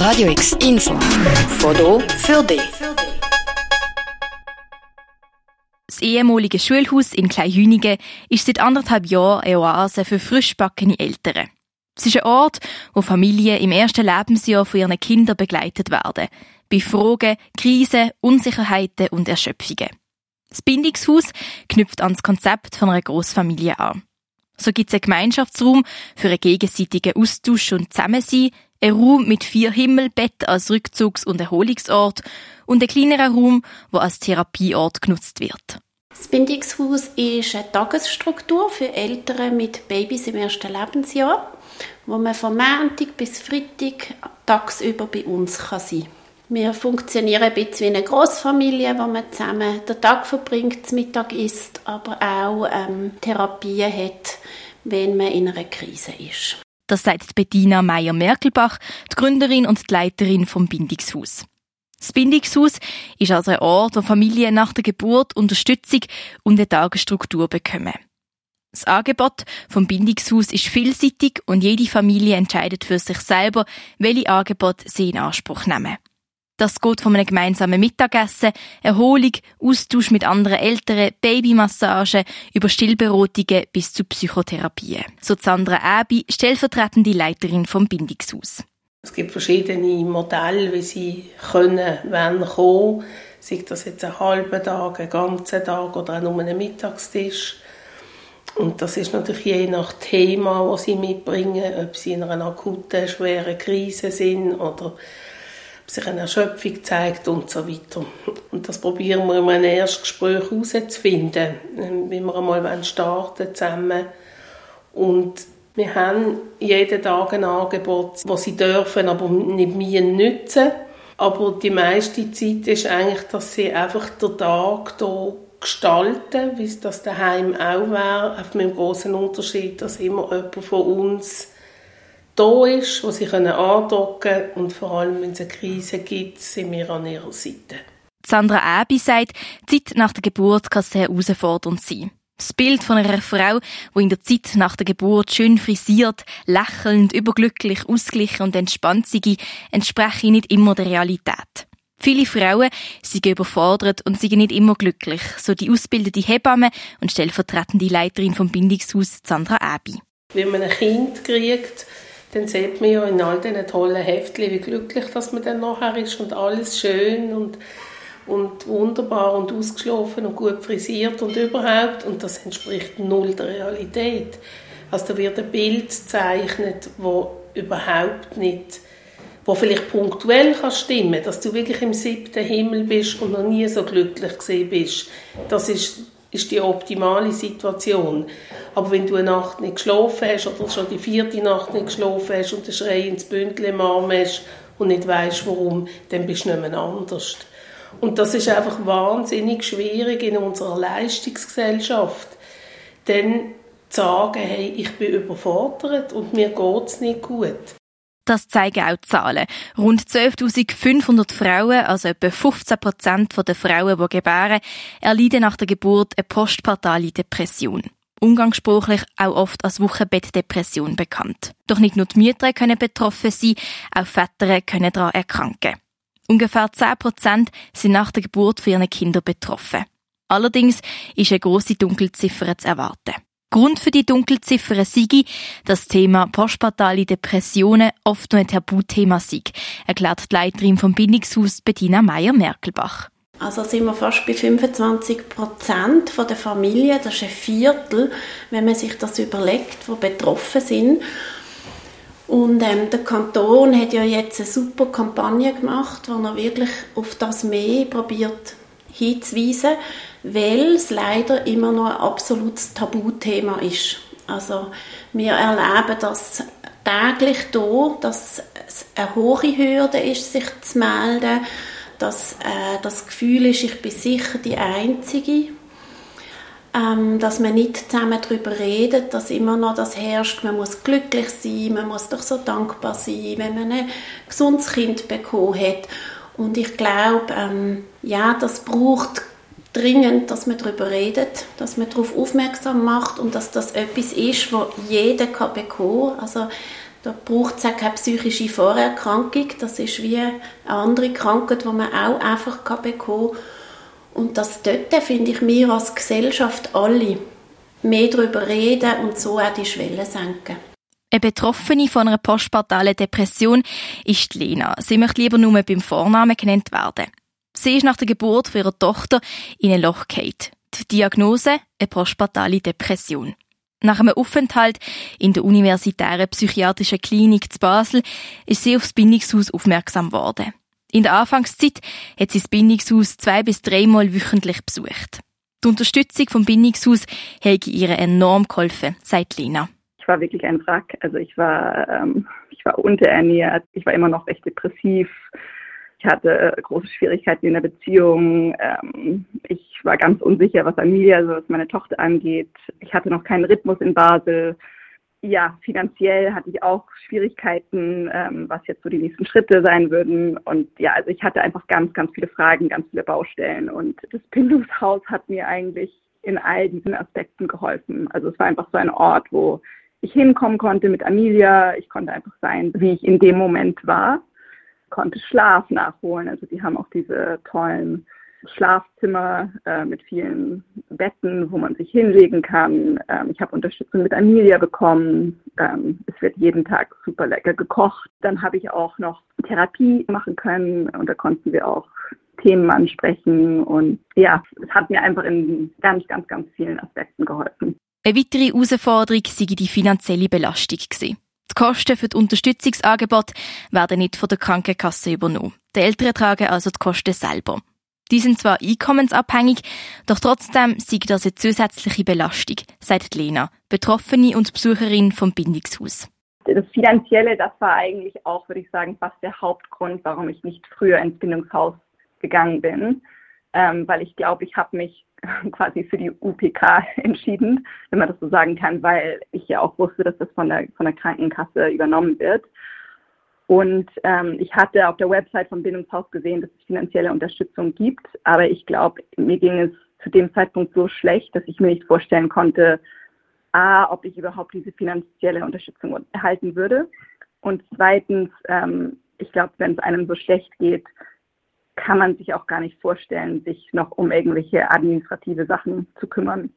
Radio X Info. Foto für dich. Das ehemalige Schulhaus in Kleinhünigen ist seit anderthalb Jahren eine Oase für frischbackene Eltern. Es ist ein Ort, wo Familien im ersten Lebensjahr von ihren Kindern begleitet werden. Bei Fragen, Krisen, Unsicherheiten und Erschöpfungen. Das Bindungshaus knüpft an das Konzept von einer Großfamilie an. So gibt es einen Gemeinschaftsraum für einen gegenseitigen Austausch und Zusammensein, ein Raum mit vier Himmelbett als Rückzugs- und Erholungsort und ein kleinerer Raum, wo als Therapieort genutzt wird. Das Bindungshaus ist eine Tagesstruktur für Eltern mit Babys im ersten Lebensjahr, wo man von Montag bis Freitag tagsüber bei uns kann sein kann. Wir funktionieren ein bisschen wie eine Großfamilie, wo man zusammen den Tag verbringt, zum Mittag isst, aber auch ähm, Therapien hat, wenn man in einer Krise ist. Das sagt Bettina Meyer-Merkelbach, die Gründerin und die Leiterin vom Bindungshaus. Das Bindungshaus ist also ein Ort, wo Familien nach der Geburt Unterstützung und eine Tagesstruktur bekommen. Das Angebot vom Bindungshaus ist vielseitig und jede Familie entscheidet für sich selber, welche Angebote sie in Anspruch nehmen. Das geht von einem gemeinsamen Mittagessen, Erholung, Austausch mit anderen Eltern, Babymassagen, über Stillberatungen bis zu Psychotherapien. So Sandra Abi, stellvertretende Leiterin vom Bindungshaus. Es gibt verschiedene Modelle, wie sie können, wenn kommen. Sei das jetzt ein halber Tag, ein ganzer Tag oder auch nur ein Mittagstisch. Und das ist natürlich je nach Thema, das sie mitbringen, ob sie in einer akuten, schweren Krise sind oder sich eine Erschöpfung zeigt und so weiter. Und das probieren wir in einem ersten Gespräch herauszufinden, ähm, wie wir einmal starten zusammen. Und wir haben jeden Tag ein Angebot, das sie dürfen, aber nicht mehr nutzen. Aber die meiste Zeit ist eigentlich, dass sie einfach den Tag hier gestalten, wie es das daheim auch wäre, auf dem großen Unterschied, dass immer jemand von uns da ist, wo sie können andocken können und vor allem, wenn es eine Krise gibt, sind wir an ihrer Seite. Sandra Abi sagt, die Zeit nach der Geburt kann sehr herausfordernd sein. Das Bild von einer Frau, die in der Zeit nach der Geburt schön frisiert, lächelnd, überglücklich, ausgeglichen und entspannt sei, entspreche nicht immer der Realität. Viele Frauen sind überfordert und sind nicht immer glücklich, so die ausgebildete Hebamme und stellvertretende Leiterin vom Bindungshaus Sandra Abi. Wenn man ein Kind kriegt, dann sieht man ja in all diesen tollen Heftchen, wie glücklich dass man dann nachher ist und alles schön und, und wunderbar und ausgeschlafen und gut frisiert und überhaupt. Und das entspricht null der Realität. Also da wird ein Bild gezeichnet, wo überhaupt nicht, wo vielleicht punktuell kann stimmen, dass du wirklich im siebten Himmel bist und noch nie so glücklich gesehen bist. Das ist ist die optimale Situation. Aber wenn du eine Nacht nicht geschlafen hast oder schon die vierte Nacht nicht geschlafen hast und den Schrei ins Bündel im Arm hast und nicht weißt warum, dann bist du nicht mehr anders. Und das ist einfach wahnsinnig schwierig in unserer Leistungsgesellschaft. Denn zu sagen, hey, ich bin überfordert und mir geht es nicht gut. Das zeigen auch Zahlen. Rund 12.500 Frauen, also etwa 15 Prozent der Frauen, die gebären, erleiden nach der Geburt eine postpartale Depression. Umgangssprachlich auch oft als Wochenbettdepression bekannt. Doch nicht nur die Mütter können betroffen sein, auch Väter können daran erkranken. Ungefähr 10 Prozent sind nach der Geburt für ihre Kinder betroffen. Allerdings ist eine grosse Dunkelziffer zu erwarten. Grund für die Dunkelziffer sei, dass das Thema postpartale Depressionen oft noch ein Tabuthema sei, erklärt die Leiterin vom Bindungshaus Bettina Meyer-Merkelbach. Also sind wir fast bei 25 Prozent der Familien, das ist ein Viertel, wenn man sich das überlegt, die betroffen sind. Und ähm, der Kanton hat ja jetzt eine super Kampagne gemacht, wo er wirklich auf das mehr probiert hinzuweisen, weil es leider immer noch ein absolutes Tabuthema ist. Also wir erleben das täglich hier, dass es eine hohe Hürde ist, sich zu melden, dass äh, das Gefühl ist, ich bin sicher die Einzige, ähm, dass man nicht zusammen darüber redet, dass immer noch das herrscht, man muss glücklich sein, man muss doch so dankbar sein, wenn man ein gesundes Kind bekommen hat. Und ich glaube, ähm, ja, das braucht dringend, dass man darüber redet, dass man darauf aufmerksam macht und dass das etwas ist, was jeder kann bekommen. Also Da braucht es auch keine psychische Vorerkrankung. Das ist wie eine andere Krankheit, die man auch einfach bekommen kann. Und das dort, finde ich, wir als Gesellschaft alle mehr darüber reden und so auch die Schwelle senken. Eine Betroffene von einer postpartalen Depression ist Lena. Sie möchte lieber nur beim Vornamen genannt werden. Sie ist nach der Geburt von ihrer Tochter in ein Loch gefallen. Die Diagnose? Eine postpartale Depression. Nach einem Aufenthalt in der Universitären Psychiatrischen Klinik zu Basel ist sie aufs Bindungshaus aufmerksam worden. In der Anfangszeit hat sie das Bindungshaus zwei bis dreimal wöchentlich besucht. Die Unterstützung vom Bindungshaus hat ihr enorm geholfen, sagt Lena. Ich war wirklich ein Wrack. Also ich war, ähm, ich war unterernährt. Ich war immer noch recht depressiv. Ich hatte große Schwierigkeiten in der Beziehung. Ähm, ich war ganz unsicher, was Amelia, also was meine Tochter angeht. Ich hatte noch keinen Rhythmus in Basel. Ja, finanziell hatte ich auch Schwierigkeiten, ähm, was jetzt so die nächsten Schritte sein würden. Und ja, also ich hatte einfach ganz, ganz viele Fragen, ganz viele Baustellen. Und das Bindungshaus hat mir eigentlich in all diesen Aspekten geholfen. Also es war einfach so ein Ort, wo ich hinkommen konnte mit Amelia. Ich konnte einfach sein, wie ich in dem Moment war konnte Schlaf nachholen. Also die haben auch diese tollen Schlafzimmer äh, mit vielen Betten, wo man sich hinlegen kann. Ähm, ich habe Unterstützung mit Amelia bekommen. Ähm, es wird jeden Tag super lecker gekocht. Dann habe ich auch noch Therapie machen können und da konnten wir auch Themen ansprechen. Und ja, es hat mir einfach in ganz, ganz, ganz vielen Aspekten geholfen. Eine weitere Herausforderung sei die finanzielle Belastung gewesen. Die Kosten für das Unterstützungsangebot werden nicht von der Krankenkasse übernommen. Die Eltern tragen also die Kosten selber. Die sind zwar einkommensabhängig, doch trotzdem sei das eine zusätzliche Belastung, sagt Lena, Betroffene und Besucherin vom Bindungshaus. Das Finanzielle, das war eigentlich auch, würde ich sagen, fast der Hauptgrund, warum ich nicht früher ins Bindungshaus gegangen bin. Ähm, weil ich glaube, ich habe mich quasi für die UPK entschieden, wenn man das so sagen kann, weil ich ja auch wusste, dass das von der, von der Krankenkasse übernommen wird. Und ähm, ich hatte auf der Website vom Bindungshaus gesehen, dass es finanzielle Unterstützung gibt, aber ich glaube, mir ging es zu dem Zeitpunkt so schlecht, dass ich mir nicht vorstellen konnte, a, ob ich überhaupt diese finanzielle Unterstützung erhalten würde. Und zweitens, ähm, ich glaube, wenn es einem so schlecht geht, kann man sich auch gar nicht vorstellen, sich noch um irgendwelche administrative Sachen zu kümmern.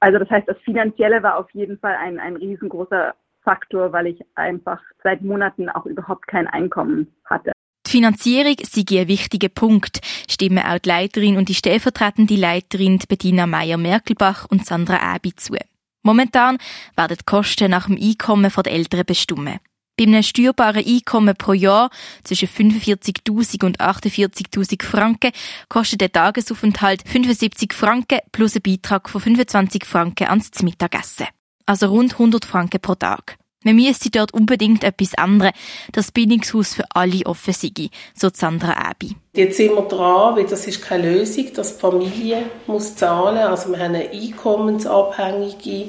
Also das heißt, das Finanzielle war auf jeden Fall ein, ein riesengroßer Faktor, weil ich einfach seit Monaten auch überhaupt kein Einkommen hatte. Die Finanzierung sei ein wichtiger Punkt, stimmen auch die Leiterin und die stellvertretende Leiterin Bettina Meyer-Merkelbach und Sandra Abi zu. Momentan werden die Kosten nach dem Einkommen der Eltern bestimmt. Bei einem steuerbaren Einkommen pro Jahr zwischen 45.000 und 48.000 Franken kostet der Tagesaufenthalt 75 Franken plus ein Beitrag von 25 Franken ans Mittagessen. Also rund 100 Franken pro Tag. Man müsste dort unbedingt etwas ändern, das Bindungshaus für alle offen sei, so Sandra Abi. Jetzt sind wir dran, weil das ist keine Lösung, dass die Familie muss zahlen. Also wir haben eine einkommensabhängige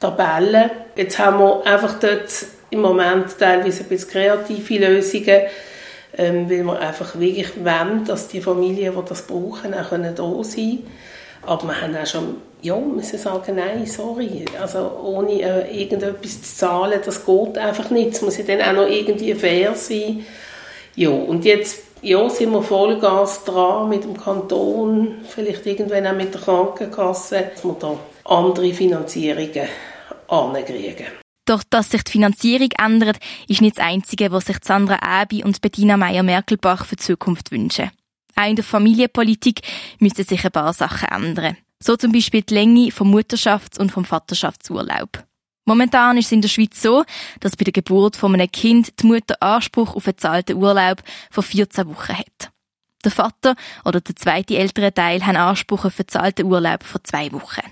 Tabelle. Jetzt haben wir einfach dort im Moment teilweise ein bisschen kreative Lösungen, ähm, weil wir einfach wirklich wollen, dass die Familien, die das brauchen, auch können da sein. Aber wir haben auch schon, ja, müssen sagen, nein, sorry, also ohne äh, irgendetwas zu zahlen, das geht einfach nicht. Es muss ja dann auch noch irgendwie fair sein. Ja, und jetzt ja, sind wir Vollgas dran mit dem Kanton, vielleicht irgendwann auch mit der Krankenkasse, dass wir da andere Finanzierungen ankriegen. Doch dass sich die Finanzierung ändert, ist nicht das Einzige, was sich Sandra Abi und Bettina Meyer-Merkelbach für die Zukunft wünschen. Auch in der Familienpolitik müssen sich ein paar Sachen ändern. So zum Beispiel die Länge vom Mutterschafts- und vom Vaterschaftsurlaub. Momentan ist es in der Schweiz so, dass bei der Geburt von einem Kind die Mutter Anspruch auf einen zahlten Urlaub von 14 Wochen hat. Der Vater oder der zweite ältere Teil haben Anspruch auf einen zahlten Urlaub von zwei Wochen.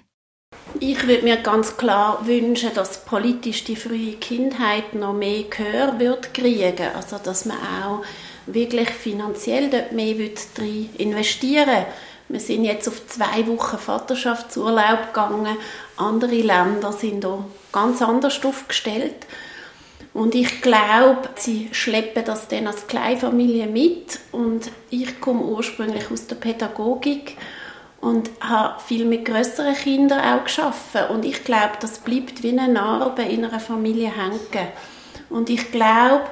Ich würde mir ganz klar wünschen, dass politisch die frühe Kindheit noch mehr Gehör wird kriegen, also dass man auch wirklich finanziell dort mehr drin investieren Wir sind jetzt auf zwei Wochen Vaterschaftsurlaub gegangen. Andere Länder sind da ganz anders aufgestellt. Und ich glaube, sie schleppen das dann als Kleinfamilie mit. Und ich komme ursprünglich aus der Pädagogik und habe viel mit größeren Kindern auch geschaffen und ich glaube, das bleibt wie eine Narbe in einer Familie hängen. Und ich glaube,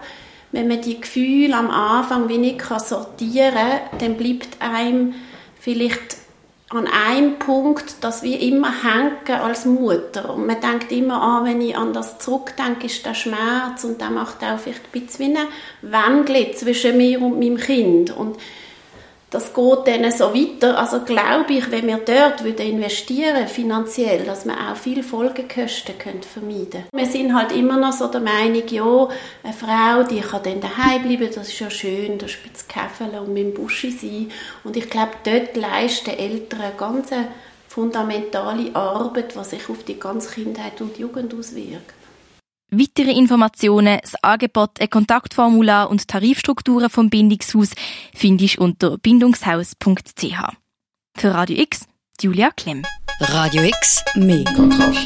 wenn man die Gefühle am Anfang wenig sortieren kann, dann bleibt einem vielleicht an einem Punkt, dass wir immer hängen als Mutter. Und man denkt immer, ah, wenn ich an das zurückdenke, ist der Schmerz und der macht auch vielleicht ein bisschen wie ein Wendel zwischen mir und meinem Kind. Und das geht dann so weiter. Also glaube ich, wenn wir dort wieder investieren finanziell, dass wir auch viel Folgekosten können vermeiden Wir sind halt immer noch so der Meinung, ja, eine Frau, die kann dann daheim bleiben, das ist ja schön, da spitzt Käfele und mit dem Buschi sein. Und ich glaube, dort leisten Eltern eine ganz fundamentale Arbeit, was sich auf die ganze Kindheit und Jugend auswirkt. Weitere Informationen, das Angebot, ein Kontaktformular und Tarifstrukturen vom Bindungshaus findest du unter bindungshaus.ch. Für Radio X, Julia Klemm. Radio X, mehr Kontrast.